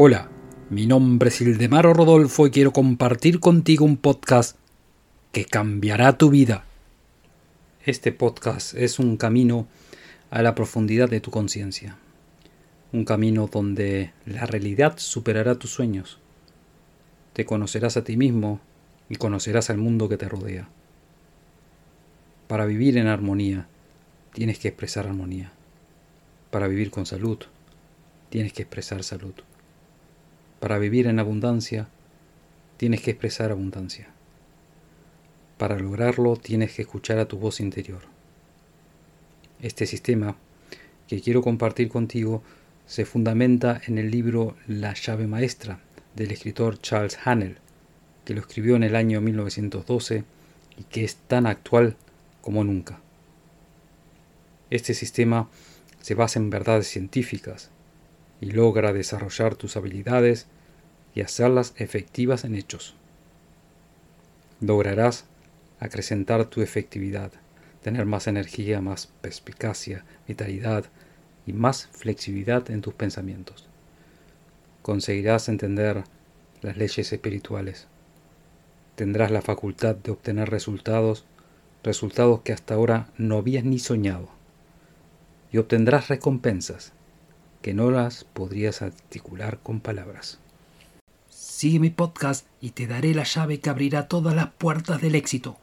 Hola, mi nombre es Ildemaro Rodolfo y quiero compartir contigo un podcast que cambiará tu vida. Este podcast es un camino a la profundidad de tu conciencia. Un camino donde la realidad superará tus sueños. Te conocerás a ti mismo y conocerás al mundo que te rodea. Para vivir en armonía, tienes que expresar armonía. Para vivir con salud, tienes que expresar salud. Para vivir en abundancia, tienes que expresar abundancia. Para lograrlo, tienes que escuchar a tu voz interior. Este sistema que quiero compartir contigo se fundamenta en el libro La llave maestra del escritor Charles Hannell, que lo escribió en el año 1912 y que es tan actual como nunca. Este sistema se basa en verdades científicas, y logra desarrollar tus habilidades y hacerlas efectivas en hechos. Lograrás acrecentar tu efectividad, tener más energía, más perspicacia, vitalidad y más flexibilidad en tus pensamientos. Conseguirás entender las leyes espirituales. Tendrás la facultad de obtener resultados, resultados que hasta ahora no habías ni soñado. Y obtendrás recompensas que no las podrías articular con palabras. Sigue mi podcast y te daré la llave que abrirá todas las puertas del éxito.